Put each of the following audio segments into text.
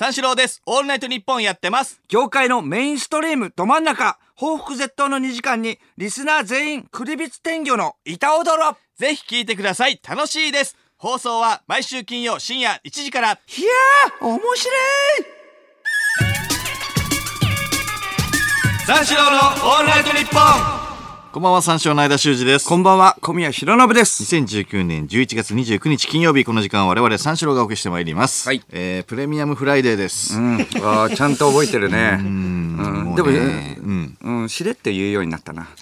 三四郎です。オールナイトニッポンやってます。業界のメインストリームど真ん中報復絶倒の2時間にリスナー全員クリビツ天魚の板踊ろぜひ聞いてください。楽しいです。放送は毎週金曜深夜1時から。いやー面白い三四郎のオールナイトニッポンこんばんは、三四郎の間修二です。こんばんは小宮浩信です。2019年11月29日金曜日この時間我々三四郎がお送りしてまいります、はい。えープレミアムフライデーです、うん。あーちゃんと覚えてるね。うん。でもね。うん。うんしれって言うようになったな。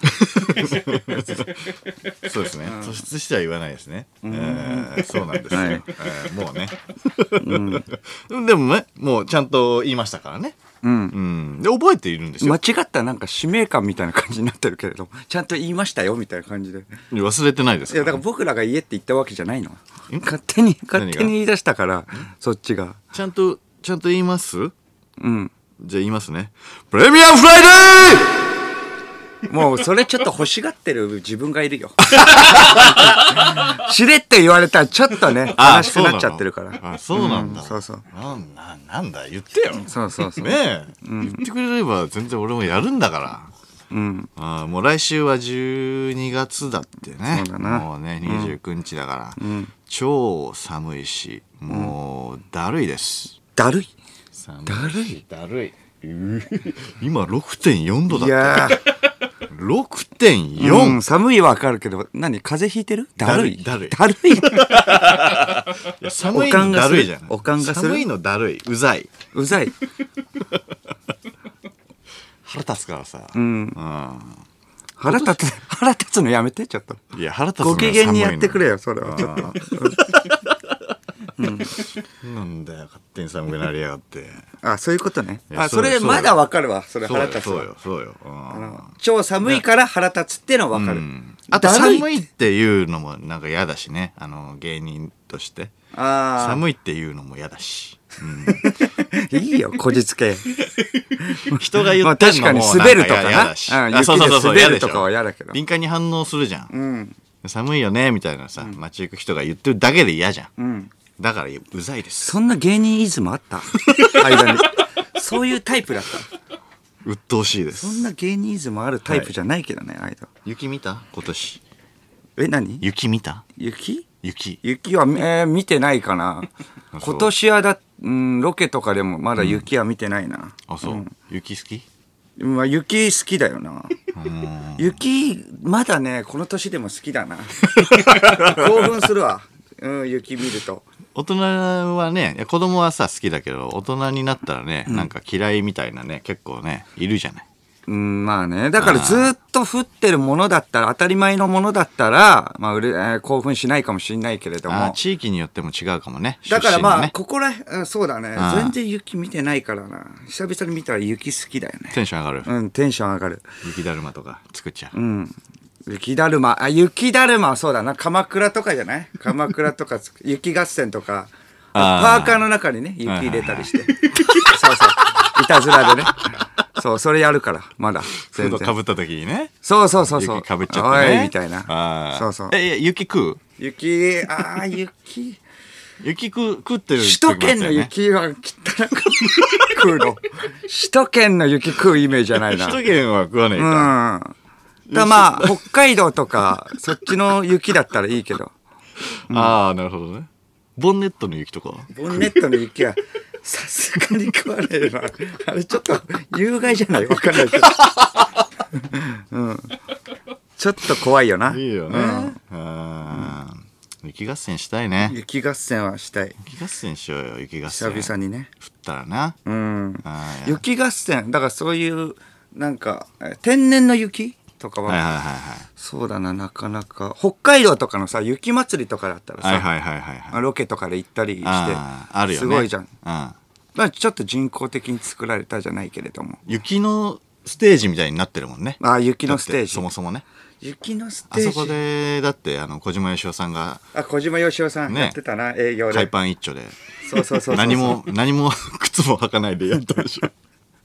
そうですね。突出しては言わないですね、えーそうなんですよ、もうね、でもねもうちゃんと言いましたからねうん。うん。で覚えているんですよ。間違ったなんか使命感みたいな感じになってるけれどもちゃんと言いましたよみたいな感じで。忘れてないですいやだかから僕らが言えって言ったわけじゃないの。勝手に勝手に言い出したからそっちが。ちゃんとちゃんと言います？うん。じゃあ言いますね。プレミアムフライデーもうそれちょっと欲しがってる自分がいるよ。しれって言われたらちょっとね、悲しくなっちゃってるから。あそうなんだ、うんそうそう。なんななんだ言ってよ。そうそうそう。ねえ、言ってくれれば全然俺もやるんだから。うん。あーもう来週は12月だってね。そうだな。もうね29日だから、ん。超寒いしもうだるいです、だるい？寒だるい？だるい。今6.4度だいったやー、6.4、うん、寒いはわかるけど、何風邪ひいてる？だるい。だるいだるい。寒いのだるいじゃんおかんがする寒いのだるいうざいうざい。腹立つからさ、うん。う腹立つ、腹立つのやめて、ちょっと。んいや腹立つご機嫌にやってくれ寒よ、それは。なんだよ勝手に寒くなりやがってあ、そういうことね。あ、それまだわかるわ。それそうよ腹立つわそうよ。そうよ、超寒いから腹立つってのはわかる。うんあと寒いっていうのもなんか嫌だしねあの芸人としてああ。寒いっていうのも嫌だし、いいよ、こじつけ。人が言まあってんのも確かに滑るとかな。滑るとかは嫌だけど。敏感に反応するじゃん、うん。寒いよねみたいなさ、街行く人が言ってるだけで嫌じゃんうん。だからうざいですそんな芸人イズムあった？間に。そういうタイプだった？鬱陶しいですそんな芸人イズムあるタイプじゃないけどね、間。雪見た？今年え、何？雪見た？雪？雪雪は、えー見てないかな。あそう今年はだ、うん、ロケとかでもまだ雪は見てないな。あそう、雪好き？まあ、雪好きだよな。うん雪、まだね、この年でも好きだな。興奮するわ。うん、雪見ると。大人はねいや子供はさ好きだけど大人になったらね、なんか嫌いみたいなね結構ねいるじゃないうん、まあね。だからずっと降ってるものだったら、当たり前のものだったら、まあ、うれ、えー興奮しないかもしれないけれども。あ地域によっても違うかもねだからまあ、出身のねここら、うんそうだね全然雪見てないからな。久々に見たら雪好きだよね。テンション上がる、うん、テンション上がる。雪だるまとか作っちゃう、うん。雪だるま、あ、雪だるまはそうだな。鎌倉とかじゃない？鎌倉とかつ、雪合戦とか、パーカーの中にね、雪入れたりして。そうそう。いたずらでね。そう、それやるから、まだ。全然。ドかぶった時にねそうそうそうそう。雪かぶっちゃってねおいみたいな。そうそう。え雪食う？雪、ああ、雪。雪食う食ってる首都圏の雪は汚く食うの。首都圏の雪食うイメージじゃないな。首都圏は食わねえうか、ん。だまあ、北海道とか、そっちの雪だったらいいけど。ああなるほどねボンネットの雪とかボンネットの雪は、さすがに食わねえな。あれちょっと、有害じゃない？わかんないけど。うん。ちょっと怖いよな。いいよね、雪合戦したいね雪合戦はしたい。雪合戦しようよ雪合戦久々にね。降ったらなうん。雪合戦、だからそういう、なんか、え天然の雪とかは、はいはいはいそうだな、なかなか。北海道とかのさ、雪祭りとかだったらさ、はいはいはいはいはいはいロケとかで行ったりして、あるよねすごいじゃん。うんまあちょっと人工的に作られたじゃないけれども。雪のステージみたいになってるもんねああ、雪のステージ。そもそもね雪のステージ。あそこでだってあの小島よしおさんがあ、小島よしおさんねやってたな、営業で。海パン一丁でそうそうそうそう。何も何も 靴も履かないでやったでしょ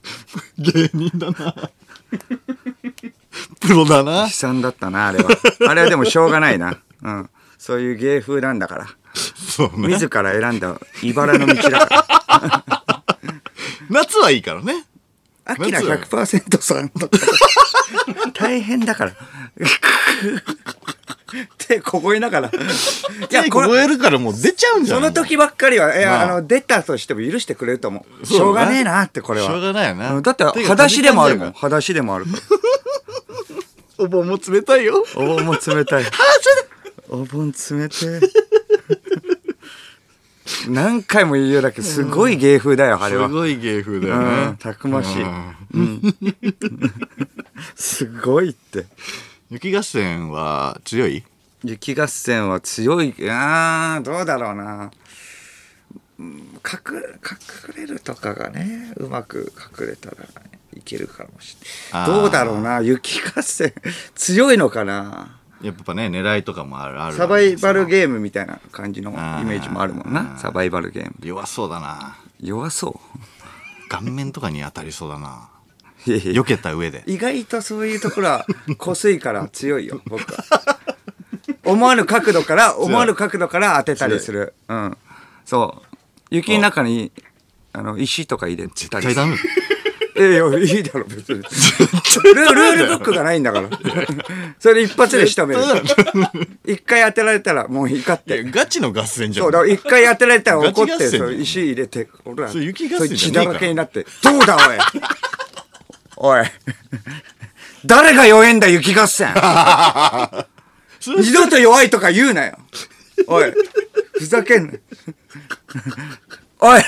芸人だな プロだな悲惨だったな、あれは。あれはでもしょうがないな。うん。そういう芸風なんだから。そうね自ら選んだ茨の道だから。夏はいいからねアキラ夏は100%さんとか大変だから。手凍えながら。い いや、凍えるからもう出ちゃうんじゃないその時ばっかりは、いや、まああの、出たとしても許してくれると思う。しょうがねえなって、これは。しょうがないよなうんだって、裸足でもあるもん。飛裸足でもあるから。お盆も冷たいよお盆も冷たい。お盆冷てえ。何回も言うようだけど、すごい芸風だよ、あれは。すごい芸風だようんねたくましいうんすごいって。雪合戦は強い？雪合戦は強い。あーどうだろうな。うん隠隠れるとかがね、うまく隠れたらいけるかもしれない。どうだろうな。雪合戦、強いのかな。やっぱね狙いとかもあるあるサバイバルーゲームみたいな感じのイメージもあるもんあな。ーサバイバルゲーム。弱そうだな弱そ顔面とかに当たりそうだな避けた上で意外とそういうところは濃すいから強いよ、僕は。思わぬ角度から、思わぬ角度から当てたりする。うん。そう。雪の中に、あの、石とか入れたり絶対ダメええよ、いいだろ、別に。ルールブックがないんだから。それで一発で仕留める。一回当てられたらもう怒って。ガチの合戦じゃんそうだ、一回当てられたら怒って、そう石入れて、俺ら、それ雪合そ戦血だらけになって、どうだ、おい。おい。誰が弱えんだ、雪合戦。二度と弱いとか言うなよ。おい。ふざけんな。おい。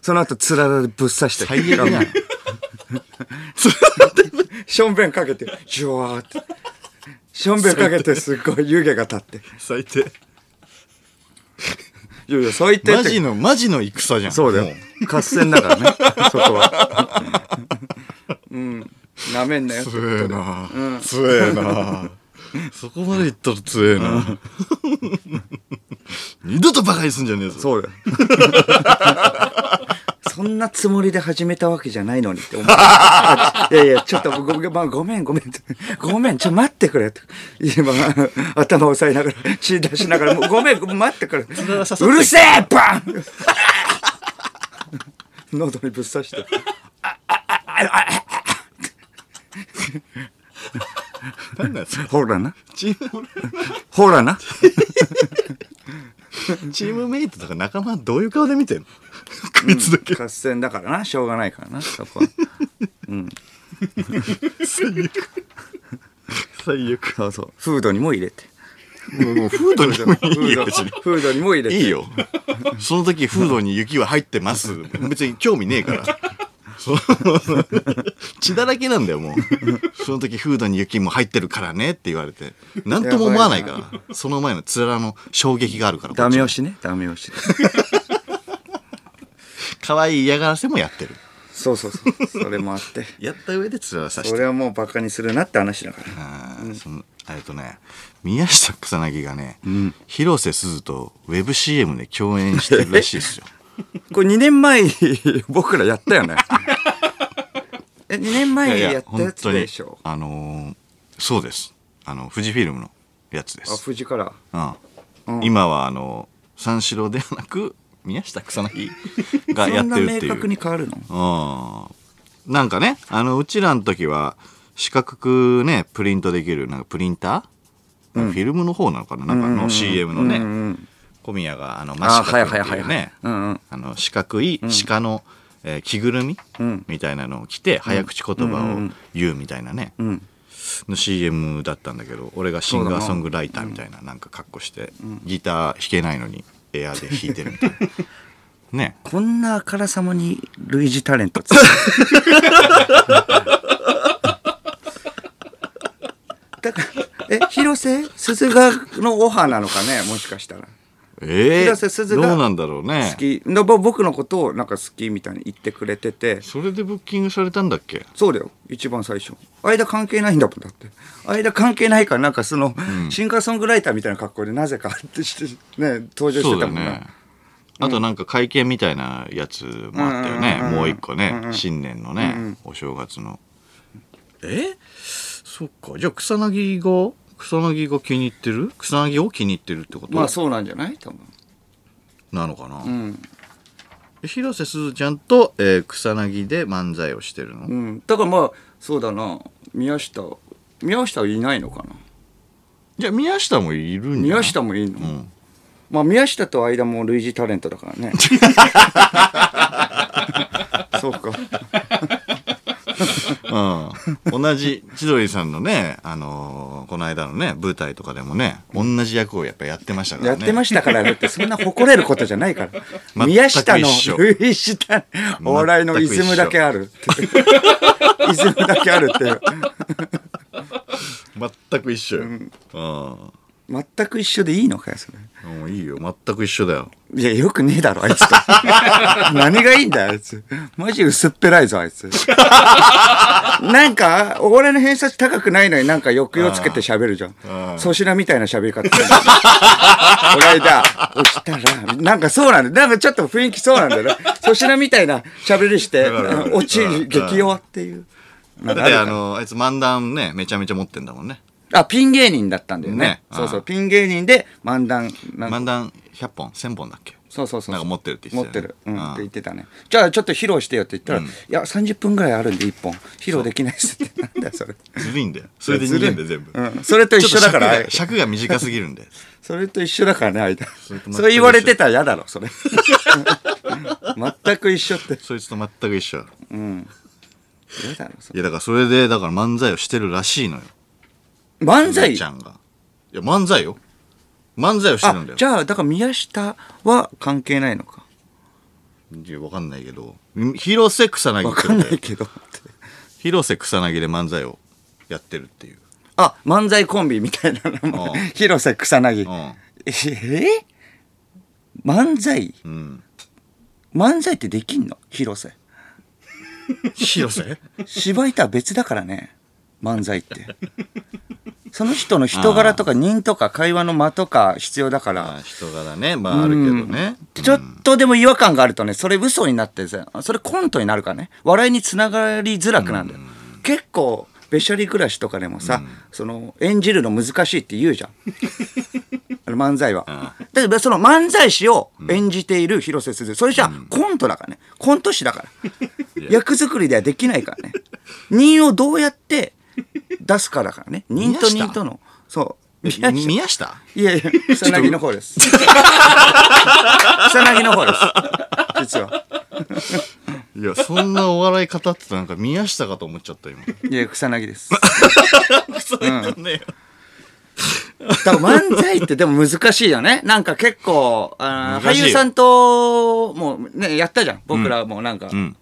その後、つららでぶっ刺して。最悪やんしょんべんかけて、ジュワーって。しょんべんかけて、すっごい湯気が立って。最低いやいや、そう言ってってマジのマジの戦じゃんそうだよも。合戦だからね、そこは。うん。なめんなよって強えな強えな そこまで言ったら強えな二度とバカにすんじゃねえぞそうだよ。そんなつもりで始めたわけじゃないのにって思う。いやいや、ちょっとごご,、まあ、ごめん、ごめん。ごめん、ちょ、待ってくれと。今、頭押さえながら、血出しながら、もうごめん、待ってくれ。うるせえバン喉にぶっ刺して。なんだよそれ。ほらな。チームほらな。チームメイトとか仲間どういう顔で見てんの？こいつだけ。合戦だからな、しょうがないからな、そこは。最悪。そうそう。フードにも入れて。もうフードにもいいよ別に。フードにも入れて。いいよ。その時フードに雪は入ってます。別に興味ねえから血だらけなんだよもう。その時フードに雪も入ってるからねって言われて。何とも思わないから。その前のつらの衝撃があるからダメ押しね、ダメ押し。ち 可愛い嫌がらせもやってる。そうそうそう。それもあって。やった上でつらさして。それはもうバカにするなって話だから。あーそのえっとね宮下草薙がね、広瀬すずとウェブ CM で共演してるらしいですよ これ2年前に 僕らやったよね。え、2年前にやったやつでしょ？あのーそうです。あの富士フィルムのやつであ、す、富士から。うん。今はあの三四郎ではなく宮下草薙がやそんてるっていう。確に変わるの？うん。なんかねあのうちらの時は四角くねプリントできるなんかプリンター、フィルムの方なのかな？なんかの CM のね、うんうん小宮があのあマシカはい君ってはい。うね四角い鹿の、えー着ぐるみ、ん。みたいなのを着て早口言葉を言うみたいなね、ん。の CM だったんだけど俺がシンガーソングライターみたいなな。んか格好して、ギター弾けないのにエアで弾いてるみたいな。ね。こんなあからさまに類似タレント。つ だからえ広瀬？鈴鹿のオファーなのかね？もしかしたらえ広瀬すずがどうなんだろうね。好き。僕のことをなんか好きみたいに言ってくれてて。それでブッキングされたんだっけ？そうだよ。一番最初。間関係ないんだもんだって。間関係ないからなんかその、シンガーソングライターみたいな格好でなぜかってしてね登場してたもんな、ね。あとなんか会見みたいなやつもあったよね、うん。うんうん。うん。もう一個ね、新年のね、お正月の。え？そっか。じゃあ草薙が？草薙が気に入ってる？草薙を気に入ってるってこと、まあそうなんじゃない？多分。なのかな、うん。広瀬すずちゃんと、えー草薙で漫才をしてるの、うん。だからまあそうだな。宮下宮下はいないのかな？じゃあ宮下もいるん宮下もいいの、ん。まあ宮下と間も類似タレントだからね。そうかうん、同じ千鳥さんのね、あのーこの間のね舞台とかでもね同じ役をやっぱやってましたからね。やってましたからねってそんな誇れることじゃないから。全く宮下の類似したお笑いのイズムだけある。ってイズムだけあるって。いう全く一緒よ、うん全く一緒でいいのかよそれ。もういいよ。全く一緒だよ。いやよくねえだろあいつと。何がいいんだよあいつ。マジ薄っぺらいぞあいつ。なんかお笑いの偏差値高くないのになんか抑揚つけて喋るじゃん。粗品みたいな喋り方この間落ちたらなんかそうなんだよ。なんかちょっと雰囲気そうなんだよね。粗品みたいな喋りして落ちうん激弱っていう。だってあのあいつ漫談ねめちゃめちゃ持ってんだもんねあピン芸人だったんだよね。ね。そうそう。あピン芸人で漫談なんか。漫談100本1000本だっけ？そうそうそう。なんか持ってるって言持っててったよね。る、うん、うんって言ってたね。じゃあちょっと披露してよって言ったら、うん。いや30分ぐらいあるんで1本。披露できないですって。なんだよそれ。ずるいんだよ。それで逃げんだよ全部、うん、それと一緒だから。ちょっと尺が尺が短すぎるんで。それと一緒だからね間。れと全く一緒。それ言われてたら嫌だろそれ。全く一緒って。そいつと全く一緒。嫌だろそれ。いやだからそれでだから漫才をしてるらしいのよ漫才？ちゃんが。いや漫才よ。漫才をしてるあんだよ。じゃあだから宮下は関係ないのか。いやわかんないけど。広瀬草薙わかんないけど。広瀬草薙で漫才をやってるっていう。あ漫才コンビみたいな名うん。前広瀬草薙。うえ？ー漫才？ん、うん、漫才ってできんの？広瀬。広瀬？芝居とは別だからね漫才って。その人の人柄とか人とか会話の間とか必要だから。あ人柄ね。まああるけどね。ちょっとでも違和感があるとねそれ嘘になってさそれコントになるからね。笑いにつながりづらくなるんだよ。結構べしゃり暮らしとかでもさ、その演じるの難しいって言うじゃん。漫才は。だけどその漫才師を演じている広瀬すず。それじゃコントだからね。コント師だから。役作りではできないからね。人をどうやって出すかだからね。人と人との。そう。宮下？宮下？いやいや草薙の方です。草薙の方です。実は。いやそんなお笑い語ってたなんか宮下かと思っちゃった今。いや草薙です。それなんねだから漫才ってでも難しいよね。なんか結構あ俳優さんともうねやったじゃん。僕らもなんか、ん。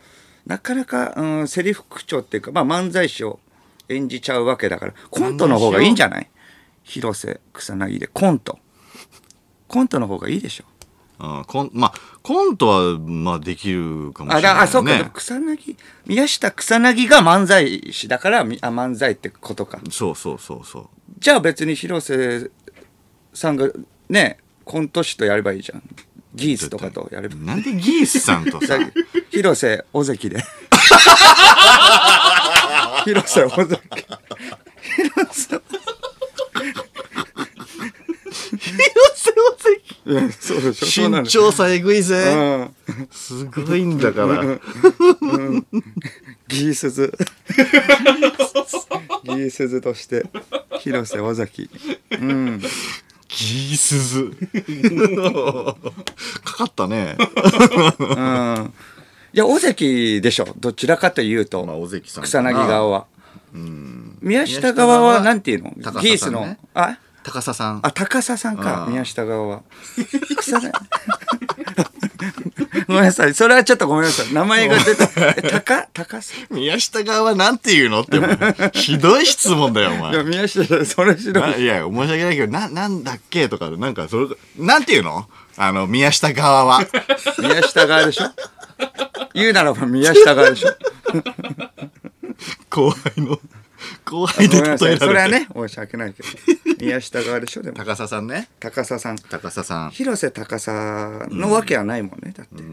なかなか、うん、セリフ口調っていうか、まあ、漫才師を演じちゃうわけだからコントの方がいいんじゃない？広瀬草薙で。コント。コントの方がいいでしょ。うんコンまあコントはまあできるかもしれない、ね、あだあそうか、草薙宮下草薙が漫才師だからみあ漫才ってことか。そうそうそうそう。じゃあ別に広瀬さんがねコント師とやればいいじゃん。ギースとかとやれば。なんでギースさんとさ 広瀬尾関で 広瀬尾関広瀬いやそうでしょ？身長差えぐいぜ。うんすごいんだから。ギースズギースズとして広瀬尾関うん。ギースズかかったねうんいや尾関でしょ。どちらかというと、まあ尾関さん草薙側は。うん。宮下側はなんていうの、高ギースのあ？高佐さん。あ高佐さんか。宮下側は。草薙？ごめんなさい。それはちょっとごめんなさい。名前が出たえ高？高佐宮下側はなんて言うの？って ひどい質問だよおいや前宮下それしろないや申し訳ないけどななんだっけ？とかなんかそれなんて言うの？あの宮下側は。宮下側でしょ？言うならば宮下側でしょ。後輩の後輩でごめんなさい。例えられてそれはね申し訳ないけど。宮下側でしょでも。高佐さんね。高佐さん。高佐さん。広瀬高佐のわけはないもんねだって。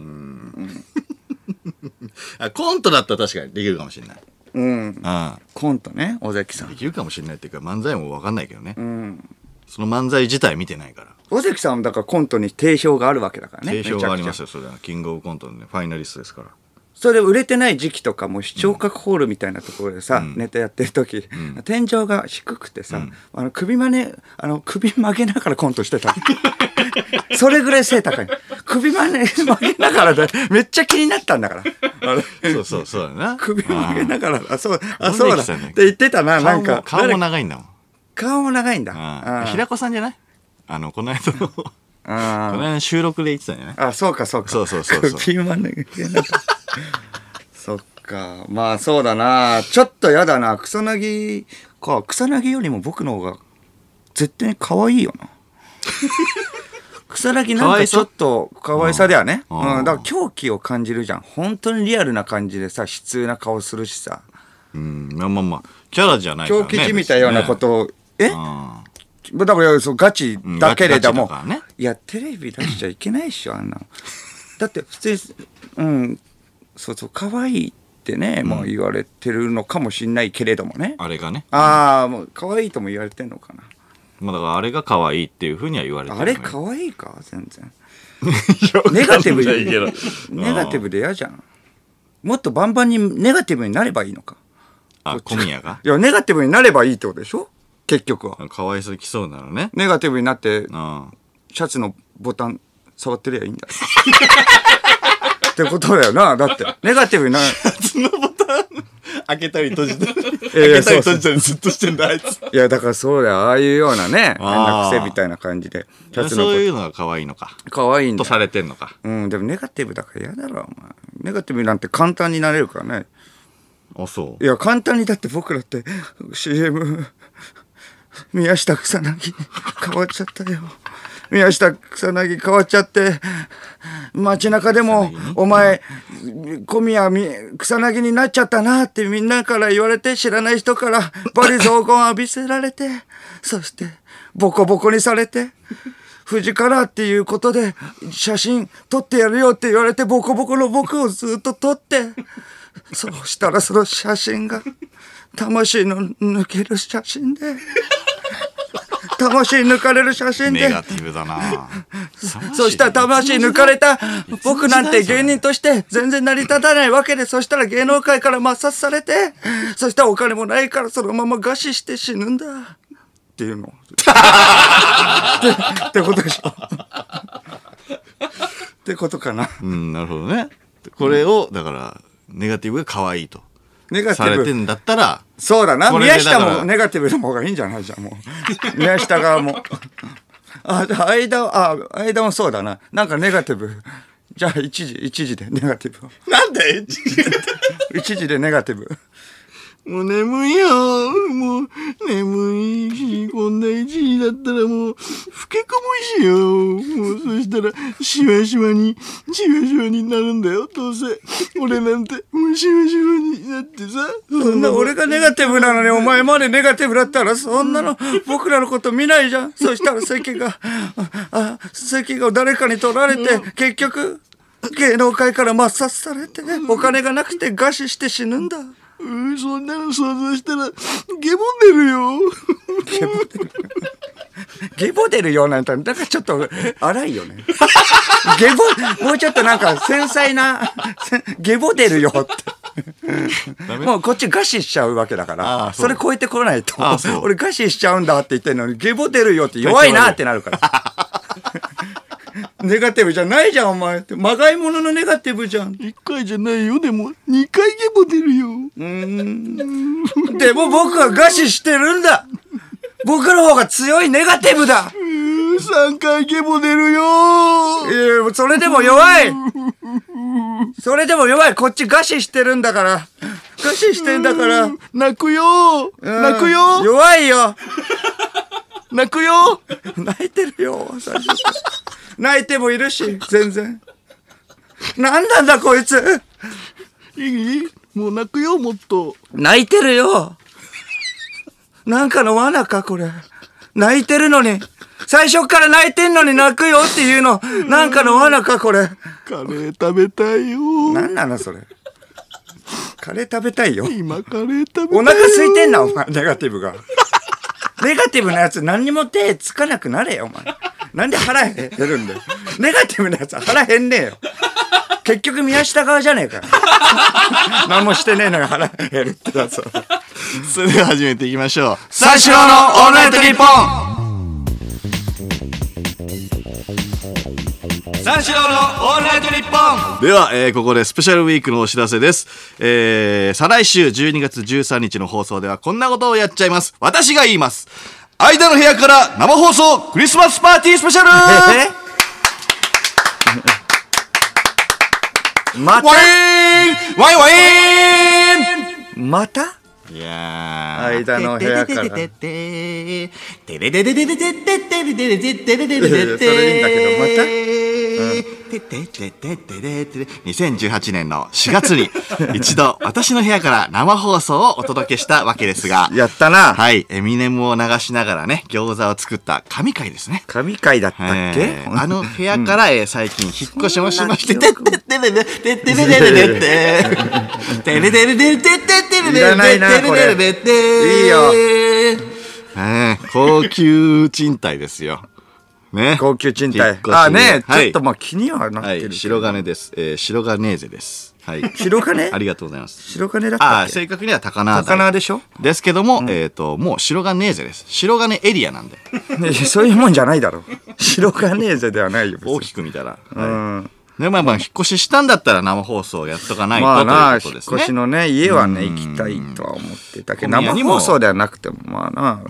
あコントだったら確かにできるかもしれない。うん。あコントね尾関さん。できるかもしれないっていうか漫才も分かんないけどね、うんその漫才自体見てないから尾関さんもだからコントに定評があるわけだからね。定評がありますよ。よ、それは。キングオブコントのね、ファイナリストですから。それで売れてない時期とかも視聴覚ホールみたいなところでさ、ネタやってる時、天井が低くてさ、あの首真似、あの首曲げながらコントしてた。それぐらい背高い。首真似曲げながらで、めっちゃ気になったんだから。あれそうそう、そうだな。首曲げながら、あ、そう、あ、尾そうだ。って言ってたな、なんか。顔も長いんだもん。顔も長いんだ。うんあ平子さんじゃない？あの、この間の、こあの間の収録で言ってたんじゃないあ、そうか、そうか。そうそうそうそう首真似げながらそっか。まあそうだな。ちょっとやだな。草薙か。草薙よりも僕の方が絶対に可愛いよな。草薙なんかちょっと可愛さだよね。ううんん。だから狂気を感じるじゃん。本当にリアルな感じでさ、悲痛な顔するしさ。うん、まあまあまあ、キャラじゃないから狂ね。気じみたようなことを、え？別にね。だからそうガチだけれども、ね。いやテレビ出しちゃいけないっしょあんなの。だって普通にうん。そうそう可愛いってね、もう言われてるのかもしんないけれどもね。うん。あれがね。ああもう可愛いとも言われてんのかな。まあだからあれが可愛いっていうふうには言われてる。あれ可愛いか全然。ネガティブネガティブで嫌じゃん。もっとバンバンにネガティブになればいいのか。あ、小宮が？いやネガティブになればいいってことでしょ？結局はかわいそうきそうなのね。ネガティブになってうん。シャツのボタン触ってりゃいいんだよ。ってことだよな。だって、ネガティブにな、開けたり閉じたり。いやいやそうそうたりずっとしてんだ、あいつ。いや、だからそうだよ。ああいうようなね、変な癖みたいな感じで、シャツのそうボいうのが可愛いのか。タン、可愛いんだよ。とされてんのか。うん、でもネガティブだから嫌だろ、お前。ネガティブなんて簡単になれるからね。あ、そうい。や、簡単にだって僕らって CM、宮下草薙変わっちゃったよ。宮下草薙変わっちゃって、街中でも、お前、小宮み草薙になっちゃったなってみんなから言われて、知らない人からバリ雑言浴びせられて、そして、ボコボコにされて、富士カラーっていうことで写真撮ってやるよって言われてボコボコの僕をずっと撮ってそうしたらその写真が魂の抜ける写真で魂抜かれる写真で。ネガティブだな。そしたら魂抜かれた僕なんて芸人として全然成り立たないわけでそしたら芸能界から抹殺されてそしたらお金もないからそのまま餓死して死ぬんだ。っていうの。ってってことでしょ。ってことかな。うん、なるほどね。これを、だから、ネガティブが可愛いと。ネガティブ。されてんだったら、そうだな。宮下もネガティブの方がいいんじゃない？じゃんもう。宮下側も。あ間はあ間もそうだな。なんかネガティブ。じゃあ一時一時でネガティブを。なんで？一時でネガティブもう眠いよ。もう、眠いし、こんな一時だったらもう、老け込むしよ。もう、そしたら、しわしわに、しわしわになるんだよ、どうせ。俺なんて、もうしわしわになってさ。そんな俺がネガティブなのにお前までネガティブだったらそんなの僕らのこと見ないじゃんそしたら席があ席が誰かに取られて結局芸能界から抹殺されてお金がなくて餓死して死ぬんだうん、そんなの想像したら、ゲボ出るよ。ゲボ出る。ようなんてだからちょっと荒いよね。ゲボもうちょっとなんか繊細なせゲボ出るよって。もうこっち餓死しちゃうわけだかあらあそれ超えてこないと俺餓死しちゃうんだって言ってんのにゲボ出るよって弱いなってなるからネガティブじゃないじゃんお前。ってまがいもののネガティブじゃん。一回じゃないよ、でも、二回ゲボ出るよ。でも僕は餓死してるんだ。僕の方が強いネガティブだ。うん、三回ゲボ出るよ。いやそれでも弱い。それでも弱い。こっち餓死してるんだから。餓死してんだから。泣くよ。うん。泣くよ。弱いよ。泣くよ。泣いてるよ泣いてもいるし全然。何なんだこいつ。いいもう泣くよ、もっと。泣いてるよ。なんかの罠かこれ。泣いてるのに。最初から泣いてんのに泣くよっていうの。なんかの罠かこれ。カレー食べたいよ。何なのそれ。カレー食べたいよ。今カレー食べたいよ。お腹空いてんなお前。ネガティブが。ネガティブなやつ何にも手つかなくなれよお前なんで腹減るんだよ。ネガティブなやつは腹減んねえよ。結局宮下側じゃねえかよ。何もしてねえのが腹減るってやつは。それでは始めていきましょう三四郎のオールナイトニッポン三四郎のオールナイトニッポンでは、えーここでスペシャルウィークのお知らせです。えー、再来週12月13日の放送ではこんなことをやっちゃいます。私が言います。間の部屋から生放送クリスマスパーティースペシャル。また？ワイン！ワイン！ワイン！また？いや間の部屋から。てててれれれれれれれれれれれれれれれれれいやいやそれいいんだけどまた？てててててれてれ2018年の4月に 一度私の部屋から生放送をお届けしたわけですが。やったな。はい。エミネムを流しながらね餃子を作った神回ですね。神回だったっけ、えーあの部屋から、えー最近引っ越しもしまして、てってってれれ、てってれれれれって、てれれれれてってってれれれいらないなこれてれれれていいよえー高級賃貸ですよ。ね。高級賃貸あね、はいちょっとまあ気にはなっはい、てる。白金です。えー白金ーゼです。はい。白金？ありがとうございます。白金だっああ、たっけ？正確には高輪台高輪でしょ？ですけども、えっと、もう白金ーゼです。白金エリアなんで、ねそういうもんじゃないだろ。白金ーゼではないよ。大きく見たら。うはいん。で、まあまあ、引っ越ししたんだったら生放送やっとかないと、まあな、引っということですね。越しのね、家はね、うん行きたいとは思ってたけど、生放送ではなくても、まあな。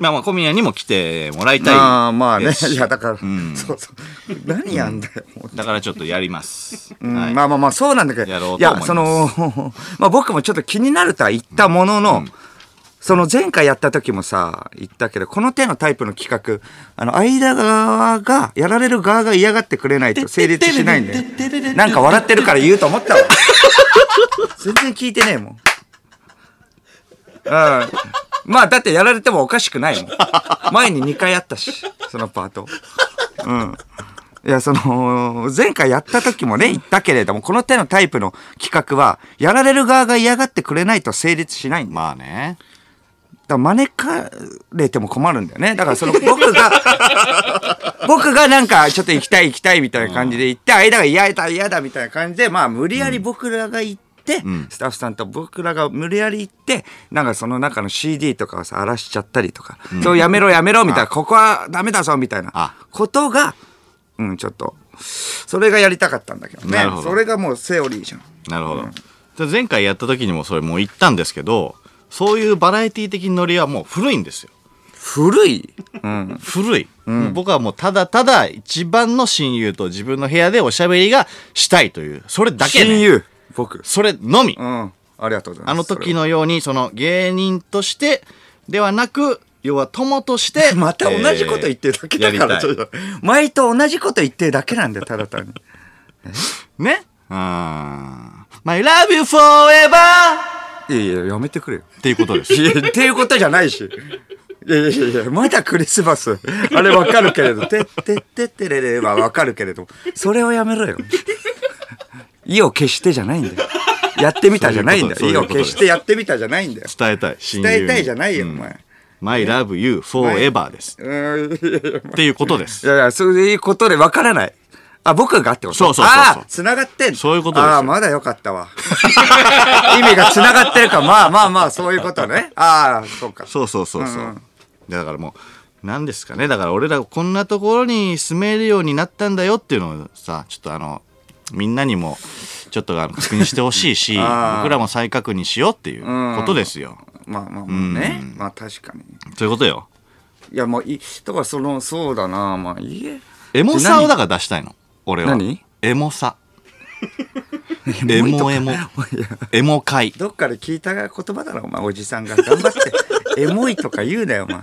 まあまあ、小宮にも来てもらいたい。まあまあね、いやだから、んそうそう。何やんだよ。だからちょっとやります。うんはいまあまあまあそうなんだけどやろういやと思いますその まあ僕もちょっと気になるとは言ったものの、その前回やった時もさ言ったけどこの手のタイプの企画あの間側がやられる側が嫌がってくれないと成立しないんだよなんか笑ってるから言うと思ったわ全然聞いてねえもんうんまあだってやられてもおかしくないもん前に2回あったしそのパートうんいや、その、前回やった時もね、言ったけれども、この手のタイプの企画は、やられる側が嫌がってくれないと成立しないんだよ。まあね。だから招かれても困るんだよね。だからその、僕が、僕がなんか、ちょっと行きたい行きたいみたいな感じで行って、間が嫌だ嫌だみたいな感じで、まあ、無理やり僕らが行って、んスタッフさんと僕らが無理やり行って、なんかその中の CD とかをさ、荒らしちゃったりとか、そうやめろやめろみたいな、ここはダメだぞみたいなあことが、うん、ちょっと、それがやりたかったんだけどね。どそれがもうセオリーじゃん。なるほど。で前回やった時にもそれもう言ったんですけど、そういうバラエティ的ノリはもう古いんですよ。古い？うん。古い、僕はもうただただ一番の親友と自分の部屋でおしゃべりがしたいという、それだけ、ね。親友。僕。それのみ。うん。ありがとうございます。あの時のように、その芸人としてではなく、要は友として。また同じこと言ってるだけだから、えーやりたいちょっと前と同じこと言ってるだけなんだよ、ただ単に。ねうん。My love you forever! いやいや、やめてくれよ。っていうことです。いや、っていうことじゃないし。いやいやいやまだクリスマス。あれわかるけれど、てってってってれれはわかるけれど、それをやめろよ。意を決してじゃないんだよ。やってみたじゃないんだよ。意をそういうこと決してやってみたじゃないんだよ。伝えたい。親友に伝えたいじゃないよ、おうん前。My love you forever です。うーんいやいやっていうことですい。やいや、そういうことでわからない。あ、僕がってこと？そうそうそうそうああ、繋がってんそういうことですよああ、まだよかったわ。意味が繋がってるか。まあまあまあ、そういうことね。ああ、そうか。そうそうそうそう。うんうんだからもう、何ですかね。だから俺らこんなところに住めるようになったんだよっていうのをさ、ちょっとあの、みんなにも、ちょっとあの確認してほしいし、あー僕らも再確認しようっていうことですよ。まあまあまあね。うんまあ確かに。そういうことよ。いや、もういい、だからその、そうだな、まあいいえ。エモさをだから出したいの。俺は。何？エモさ。エモエモ。エモ会。どっかで聞いた言葉だろ、お前、おじさんが。頑張って。エモいとか言うなよ、お前。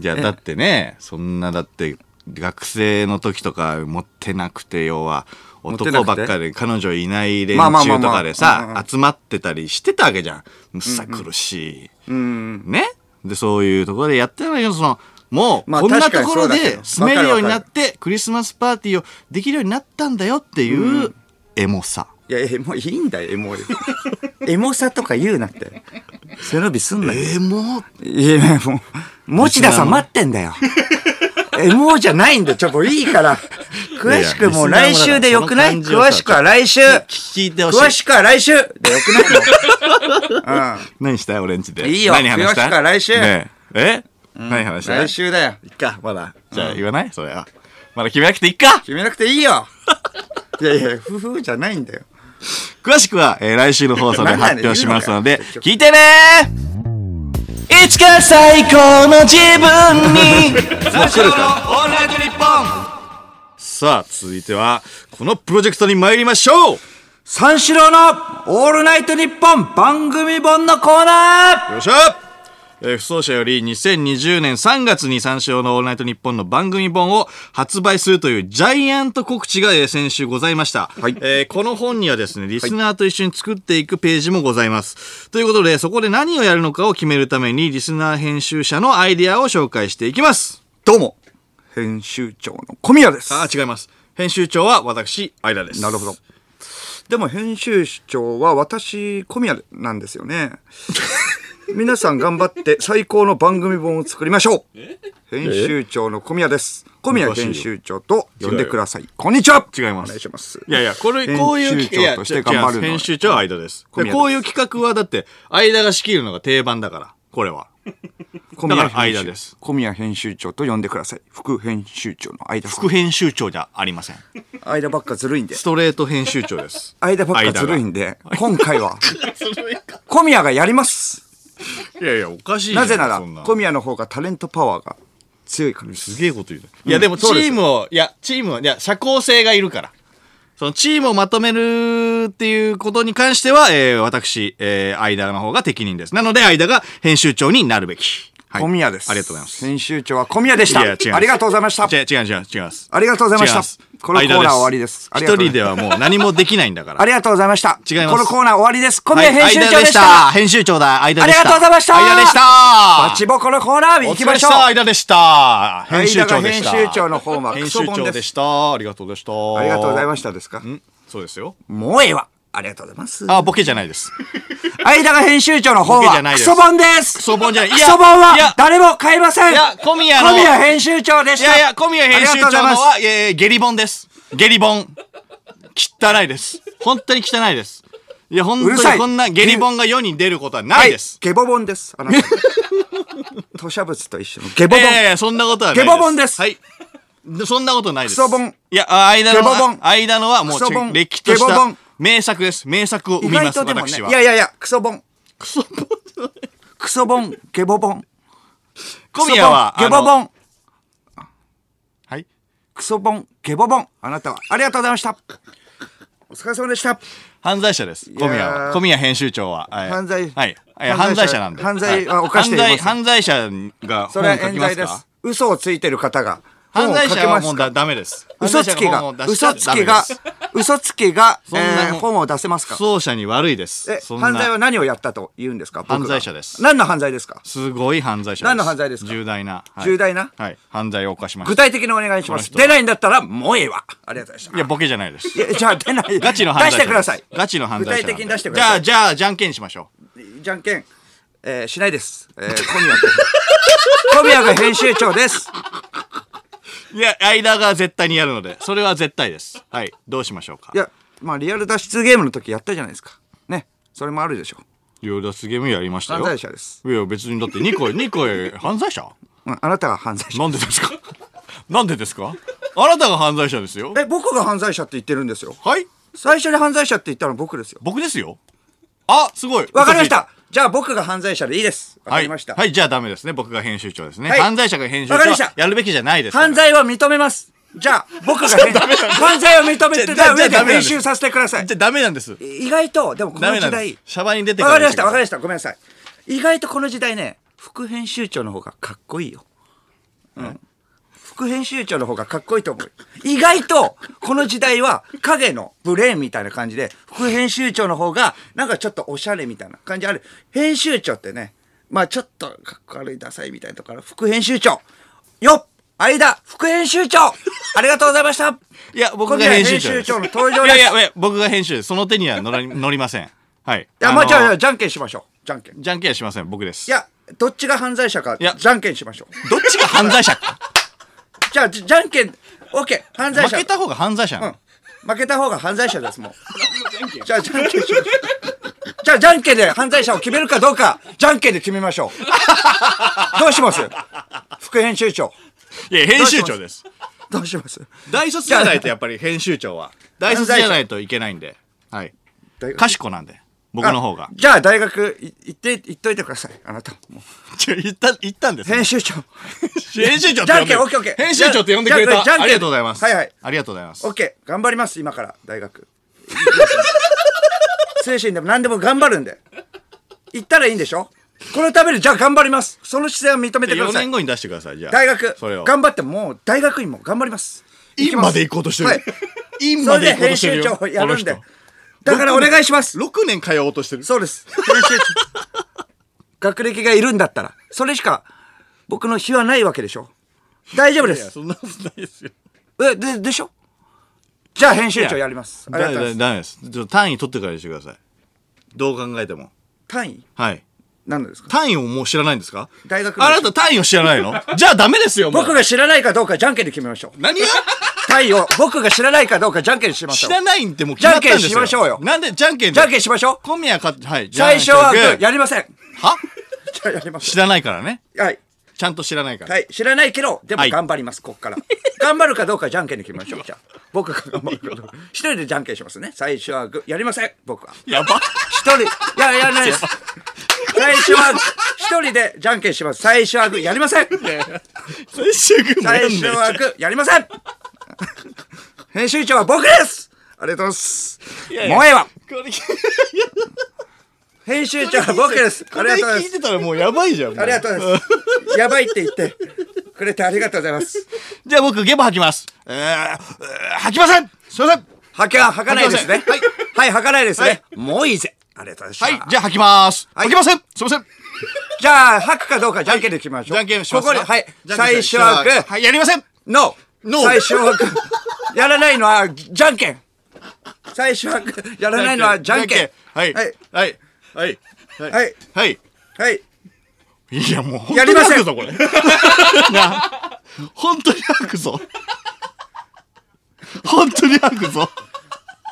いや、だってね、そんなだって、学生の時とか持ってなくて、要は、男ばっかり彼女いない連中とかでうんうん、さ集まってたりしてたわけじゃん。むっさ苦しうん。い。ね？で、そういうところでやってたのよ、その、もう、まあこんなところで住めるようになって、クリスマスパーティーをできるようになったんだよっていう、エモさ。いや、エモいいんだよ、エモい。エモさとか言うなって。背伸びすんなよ。エモいや、もう、持田さん待ってんだよ。MO じゃないんだよ。ちょ、もういいから。詳しくもう来週でよくない？詳しくは来週。聞いてほしい詳しくは来週でよくないの何したい俺んちで。いいよ何話したい詳しくは来週ねえ。え何話し来週だよ。いっか、まだ。じゃあ言わない？それは。まだ決めなくていいか。決めなくていいよ。いやいや、夫婦じゃないんだよ。詳しくは、えー来週の放送で 発表しますのでなんだよ、聞いてねいつか最高の自分に。最初のオールナイトニッポン。さあ、続いては、このプロジェクトに参りましょう。三四郎のオールナイトニッポン番組本のコーナー。よっしゃえー、不走者より2020年3月に三四郎のオールナイトニッポンの番組本を発売するというジャイアント告知が、えー先週ございました。はいえーこの本にはですね、リスナーと一緒に作っていくページもございます。ということで、そこで何をやるのかを決めるために、リスナー編集者のアイデアを紹介していきます。どうも、編集長の小宮です。あ、違います。編集長は私、アイダです。なるほど。でも編集長は私小宮なんですよね。皆さん頑張って最高の番組本を作りましょう。編集長の小宮です。小宮編集長と呼んでください。こんにちは。違いますお願いします。いやいや、これ、こういう編集長として頑張る編集長は間です。こういう企画は、だって、間が仕切るのが定番だから、これは。小だから編集間です。小宮編集長と呼んでください。副編集長の間副編集長じゃありません。間ばっかずるいんでス。トレート編集長です。間ばっかずるいんで、今回は小宮がやります。いやいや、おかしい。なんぜならそんな小宮の方がタレントパワーが強いからです。すげえこと言うね。いや、でもチそうですームを、いや、チームは、いや、社交性がいるから。そのチームをまとめるっていうことに関しては、えー、私、えー、間の方が適任です。なので、間が編集長になるべき。はい小宮です。ありがとうございます。編集長は小宮でした。いや違いますありがとうございました。違う違う違う違います。ありがとうございました違ますこのコーナー間終わりですありがとう一人ではもう何もできないんだから。ありがとうございました。違いますこのコーナー終わりです。小はい宮編集長でし。た編集長だ。間でした。ありがとうございました間でしたバチボコのコーナー行きましょう。お疲れ様間でした。編集長でした。間が編集長の方はク編集ソ本です長でした。ありがとうでした。ありがとうございまししたですか？ん？そうですよ。もうええわ。ありがとうございます。あ、ボケじゃないです。間が編集長の方はクソ本です。クソ本じゃない。クソ本いはや、誰も買いません。いや、小宮の。小宮編集長でした。いやいや、小宮編集長のは、えー、下痢本です。下痢本。汚いです。本当に汚いです。いや、本当にこんな下痢本が世に出ることはないです。ゲボ本です。あなた。吐砂物と一緒のゲボ本。いやいやいや、そんなことはないです。ゲボ本ですはい。でそんなことないです。クソ本いや、あ間の間のはもうクソ本ちれっきとしたゲボ本名作です。名作を生意みます、ね。私は。いやいやいや、クソ本。クソ本クソ本、ゲボ本。小宮は、ゲボあの本。はい？クソ本、ゲボ本。あなたは、ありがとうございました。お疲れ様でした。犯罪者です。小宮は。ー小宮編集長は。はい犯罪はい。犯罪者なんで。犯罪は犯しています犯罪犯罪者がそれは本書きますか冤罪です。嘘をついてる方が。犯罪者はもうだダメです。嘘つきが嘘つきが嘘つきが、本を出せますか？奏者に悪いです。犯罪は何をやったと言うんですか？犯罪者です何の犯罪ですか？すごい犯罪者です。何の犯罪ですか？重大な。はい重大な？はい。犯罪を犯しま具した。体的にお願いします。出ないんだったら、もうええわ。ありがとうございました。いや、ボケじゃないです。いや、じゃあ出ない。ガチの犯罪者出してください。ガチの犯罪。具体的に出してください。じゃあ、じゃあ、じゃんけんしましょじゃんけん、えーしないです。えー、小宮君。小宮が編集長です。う。いや、間が絶対にやるので、それは絶対です。はい。どうしましょうかい。や、まあ、リアル脱出ゲームの時やったじゃないですか。ね。それもあるでしょ。両脱ゲームやりましたよ。犯罪者です。いや、別にだって2個、2個犯罪者？うん、あなたが犯罪者。なんでですか？なんでですか？あなたが犯罪者ですよ。え、僕が犯罪者って言ってるんですよ。はい最初に犯罪者って言ったのは僕ですよ。僕ですよ。あ、すごい。わかりました。じゃあ僕が犯罪者でいいです。わかはい。りました。はい、じゃあダメですね。僕が編集長ですね。はい犯罪者が編集長やるべきじゃないです。犯罪は認めます。じゃあ僕が編 犯罪を認めてじゃあた上で編集させてくださいじ。ゃあダメなんです。意外と、でもこの時代。。シャバに出てわかりました、わかりりました。ごめんなさい。意外とこの時代ね、副編集長の方がかっこいいよ。うん。副編集長の方がかっこいいと思う。意外と、この時代は影のブレーンみたいな感じで、副編集長の方が、なんかちょっとおしゃれみたいな感じある。編集長ってね、まあちょっとかっこ悪いダサいみたいなところ副編集長よっ間副編集長ありがとうございましたいや、僕が編集長の登場ですいやいやいや、僕が編集です。その手には乗ら乗りません。はい。いや、まあのじゃあ、じゃんけんしましょう。じゃんけん。いじゃんけんはしません。僕です。や、どっちが犯罪者か、やじゃんけんしましょう。どっちが犯罪者か？じゃあ、じじゃんけん、オッケー、犯罪者。負けた方が犯罪者なの、負けた方が犯罪者です、もう。じゃあ、じゃんけんしましょう。じゃあ、じゃんけんで犯罪者を決めるかどうか、じゃんけんで決めましょう。どうします？副編集長。いや、編集長です。どうします？大卒じゃないとやっぱり編集長は。大卒じゃないといけないんで。はい。賢なんで。僕の方があ。じゃあ、大学い行って、行っといてください。あなた。もうちょ、言った、言ったんですね編集長。編集長ってじゃんけん、呼んでオッケーオッケー。編集長って呼んでくれた。じゃんけんありがとうございます。はいはい。ありがとうございますオッ。ケー、頑張ります、今から、大学。精神でも何でも頑張るんで。行ったらいいんでしょ？このために、じゃあ頑張ります。その姿勢を認めてくだ4さい年。後に出してください、じゃあ。大学それを。頑張ってもう大学院も頑張ります院まで行こうとしてる。はい院まで行こうとしてるよ。編集長やるんでだからお願いします6年通おうとしてる。そうです 学歴がいるんだったらそれしか僕の非はないわけでしょ大丈夫でいや、すそんなことないですよ。えででしょ？じゃあ編集長やりますありがとうございますダメです。ちょっと単位取ってからにしてください。どう考えても。単位？はい。何ですか？単位をもう知らないんですか？大学のあなた単位を知らないの？じゃあダメですよ。僕が知らないかどうかじゃんけんで決めましょう何が？単位を僕が知らないかどうかじゃんけんにしましょう知らないんってもう決まったんですよ。じゃんけんしましょうよなんでじゃんけんじゃんけんしましょう小宮か、はい。最初はグーじゃんけんやりませんは？じゃあやります知らないからね。はいちゃんと知らないから。はい、知らないけど、でもはい頑張ります、こっから。頑張るかどうかじゃんけんで決めましょう。じゃあ、僕が頑張るかどうか。一人でじゃんけんしますね。最初はグー、やりません、僕は。やば。一人、いや、やらないです。最初は、一人でじゃんけんします。最初はグー、やりません。最最初はグー、やりません。編集長は僕ですありがとうございます。やいやもうええわこれ、編集長は僕ですありがとうございます。聞いてたらもうやばいじゃん。もありがとうございます。やばいって言ってくれてありがとうございます。じゃあ僕、ゲボ吐きます。えー、えー吐きませんすいませんはけは、はかないですね。はいはい、はかないですね。はいもういいぜ。ありがとうございました。はい、じゃあ吐きます。はい吐きませんすいませんじゃあ、吐くかどうかじゃんけんで決めましょう。じゃんけんしますここで、はい。最初はグー。はい、やりませんノー。最初 は。やらないのは、じゃんけん。最初は。やらないのは、じゃんけん。はい。はい。はい。はい。はい。はい。はい。はい。いや、もう本やりませんぞ、これ。な本当に吐くぞ。本当に吐くぞ。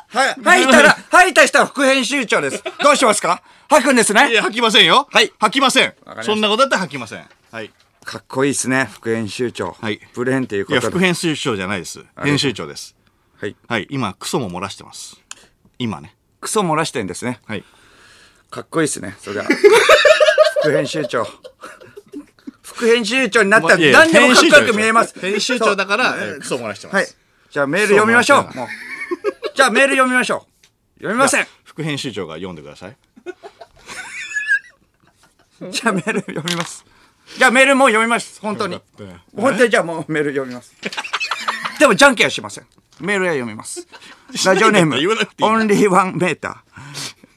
はい。吐いたら、吐いた人は副編集長です。どうしますか？吐くんですね？いや、吐きませんよ。はい吐きませんそんなことだったら吐きません。はい。かっこいいですね、副編集長。はいブレーンっていういや、ことで。副編集長じゃないです。編集長です。はい。はい。今、クソも漏らしてます。今ね。クソ漏らしてんですね。はい。かっこいいですね、それは。副編集長。副編集長になったらいやいや何でもかっこよく見えます。編集長だから、えークソ漏らしてます。はい。じゃあメール読みましょう。そうもう。じゃあメール読みましょう。読みません。副編集長が読んでください。じゃあメール読みます。じゃあメールもう読みます。本当に。本当にじゃあもうメール読みます。でもじゃんけんはしません。メールは読みます。ラジオネームオンリーワンメーター。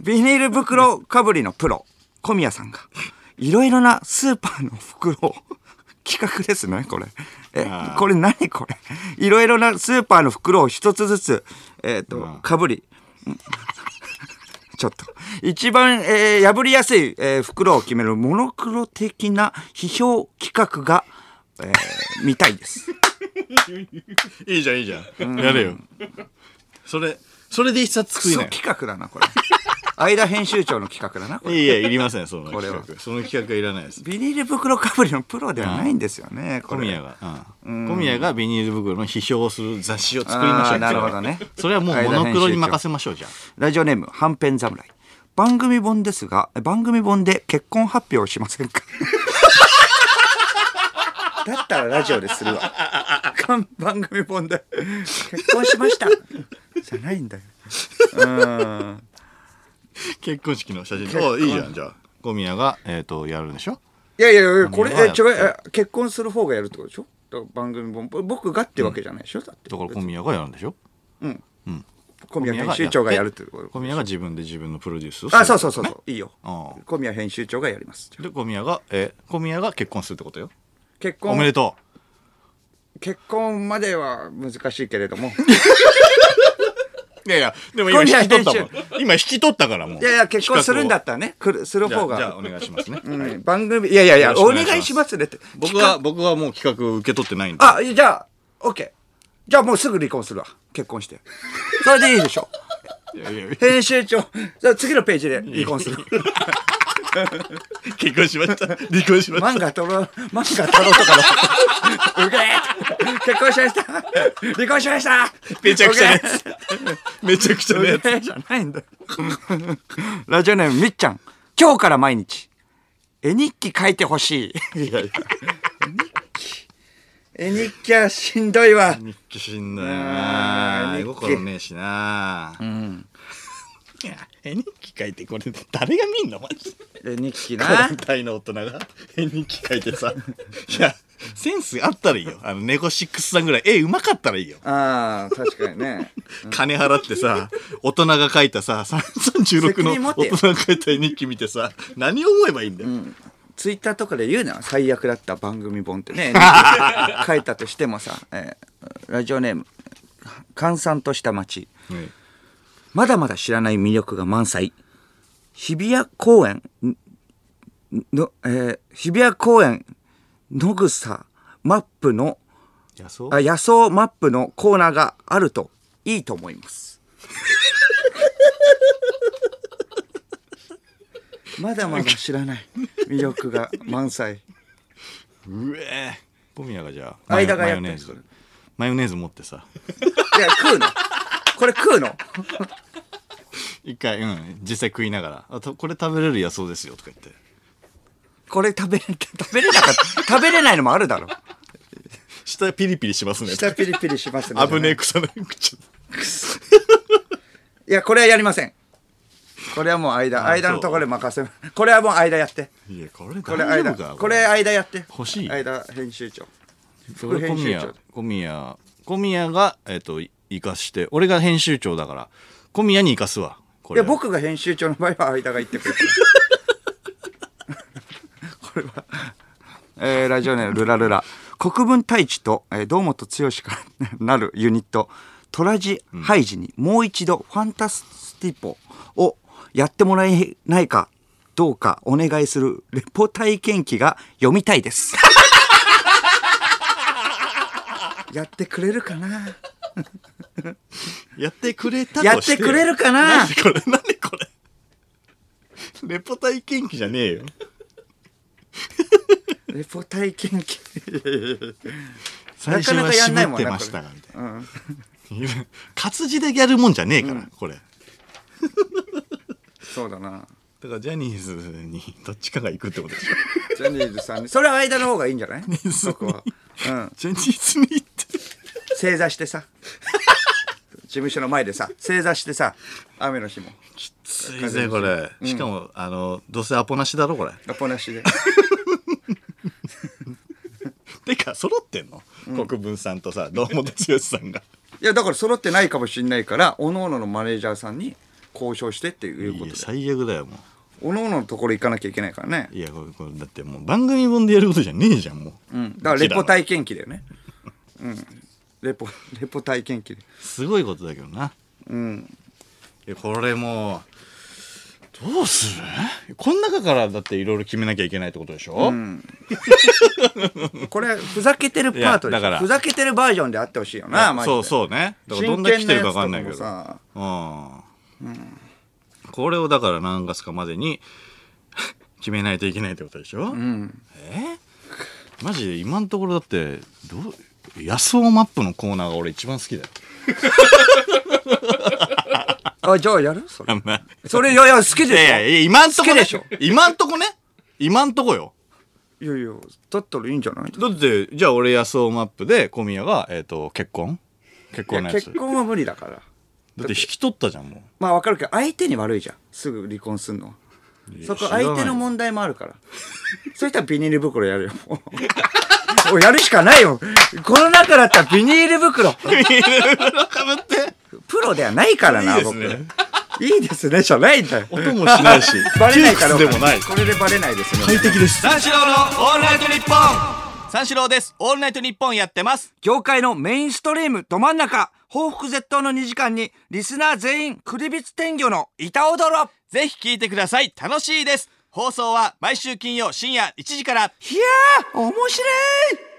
ビニール袋かぶりのプロ、小宮さんが、いろいろなスーパーの袋を、企画ですね、これ。えこれ何これ？いろいろなスーパーの袋を一つずつ、えっ、と、かぶり、ちょっと。一番、えー破りやすい、えー袋を決めるモノクロ的な批評企画が、えー見たいです。いいじゃん、いいじゃん。やれよ。それ、それで一冊作りなよ。企画だな、これ。間編集長の企画だな、これ。いやいや、いりません、その企画。その企画はいらないです。ビニール袋かぶりのプロではないんですよね。小宮が、うん。小宮がビニール袋の批評をする雑誌を作りましょう。なるほどねそれはもうモノクロに任せましょう、じゃあ。ラジオネーム、はんぺん侍。番組本ですが、番組本で結婚発表をしませんか？だったらラジオでするわ。番組本で結婚しました。じゃないんだよ。うん。結婚式の写真。おいいじゃん、じゃあ。小宮が、えっと、やるんでしょ？いやいやいや、これ、え、何が違う、え結婚する方がやるってことでしょ？だから番組本、僕がってわけじゃないでしょ？だって。だから小宮がやるんでしょ？小宮編集長がやるってこと。小宮が自分で自分のプロデュースをするあ、そうそうそうそう、いいよ。小宮編集長がやります。で小宮がえ小宮が結婚するってことよ。結婚。おめでと結婚までは難しいけれども。ういやいやでも今引き取ったも編ん今引き取ったからもう。いやいや、結婚するんだ企ったらね、くるする方が。じゃあお願いしますね、うん番組、いやいやいや、お願いします。ねって。僕は僕はもう企画を受け取ってないんで。あ、じゃあ、オッケーじゃあもうすぐ離婚するわ。結婚して。それでいいでしょ。いやいや。編集長。じゃあ次のページで離婚する 結婚しました。離婚しました。漫画撮ろう。漫画撮ろうとかの。うげー結婚しました。離婚しました。めちゃくちゃめちゃくちゃなじゃないんだ。よラジオネームみっちゃん。今日から毎日。絵日記書いてほしい。いやいや。絵日記。絵日記はしんどいわ。日記しんどいな。絵心ねえしな。うん絵日記書いてこれ誰が見んのマジで？絵日記こな。の体の大人が絵日記書いてさ。いやセンスあったらいいよ。あのネゴシックスさんぐらい。絵うまかったらいいよ。ああ確かにね。金払ってさ大人が書いたさ36責任持の大人が書いた絵日記見てさ何を思えばいいんだよ、ツイッターとかで言うな最悪だった番組本ってね。書いたとしてもさ、えーラジオネーム閑散とした街。うんまだまだ知らない魅力が満載。日比谷公園んの、えー日比谷公園野草マップのいやそうあ野草マップのコーナーがあるといいと思います。まだまだ知らない魅力が満載。うえ小宮がじゃあ間がやってマヨネーズ。マヨネーズ持ってさ。いや食うのこれ食うの？一回うん。実際食いながら。あとこれ食べれるやそうですよとか言って。これ食べれ 食べれなかった。食べれないのもあるだろ。下ピリピリしますね。下ピリピリしますね。危ねえ草の口いやこれはやりません。これはもう間あ間のところで任せこれはもう間やって。いやこれこれ間大丈夫かこれ間やって。欲しい。間編集長。こ副れ小宮編集長。小宮小宮がえっ、と生かして俺が編集長だから小宮に生かすわこれいや僕が編集長の場合は間が言ってくれ。これは、えーラジオネームルラルラ。国分太一と、えー堂本剛からなるユニットトラジハイジにもう一度ファンタスティポをやってもらえないかどうかお願いするレポ体験記が読みたいです。やってくれるかな？やってくれたとやってくれるかな。なんでこれ？なんでこれ？レポ体験記じゃねえよ。レポ体験記。最初はな。かなかやんない絞ってもんなましたがみたいなうん。活字でやるもんじゃねえから、これ。だそうだな。からジャニーズにどっちかが行くってことでしょ。ジャニーズさんにそれは間の方がいいんじゃない？僕は、うん、ジャニーズに行って。正座してさ。事務所の前でさ正座してさ雨の日も。ついぜこれ、しかもあのどうせアポなしだろこれ。アポなしで。てか揃ってんの、国分さんとさ堂本剛さんが。いやだから揃ってないかもしれないからおのおののマネージャーさんに交渉してっていうことで。いや最悪だよもおのおののところ行かなきゃいけないからね。ういやこれこれだってもう番組本でやることじゃねえじゃんもう、うん。だからレポ体験記だよね。うんレポ レポ体験記。ですごいことだけどな。うん。これもうどうする？この中からだっていろいろ決めなきゃいけないってことでしょ、これふざけてるパートだから。ふざけてるバージョンであってほしいよなマジで。そうそうね。だからどんだけ来てるか分かんないけど。さうん。これをだから何月かまでに 決めないといけないってことでしょ、うん。え？マジで今のところだってどう野草マップのコーナーが俺一番好きだよ。あじゃあやる？それ。それいやいや好きでしょ？いやいや今んとこね。でしょ？今んとこね。今んとこよ。いやいやだったらいいんじゃない？だってじゃあ俺野草マップで小宮が、えー、と結婚？結婚のやつ。結婚は無理だから。だって引き取ったじゃんもまあわかるけど相手に悪いじゃん。すぐ離婚すんのはそこ相手の問題もあるから。そういったらビニール袋やるよ。もうやるしかないよ。この中だったらビニール袋。うかぶって。プロではないからないいですね。僕。いいですねじゃないんだよ。音もしないし。バレないから窮屈でもない。これでバレないですね。快適です。三四郎のオールナイトニッポン三四郎です。オールナイトニッポンやってます。業界のメインストリームど真ん中報復絶倒の2時間にリスナー全員クリビツ天魚の板踊ろぜひ聞いてください。楽しいです。放送は毎週金曜深夜1時から。いやー面白い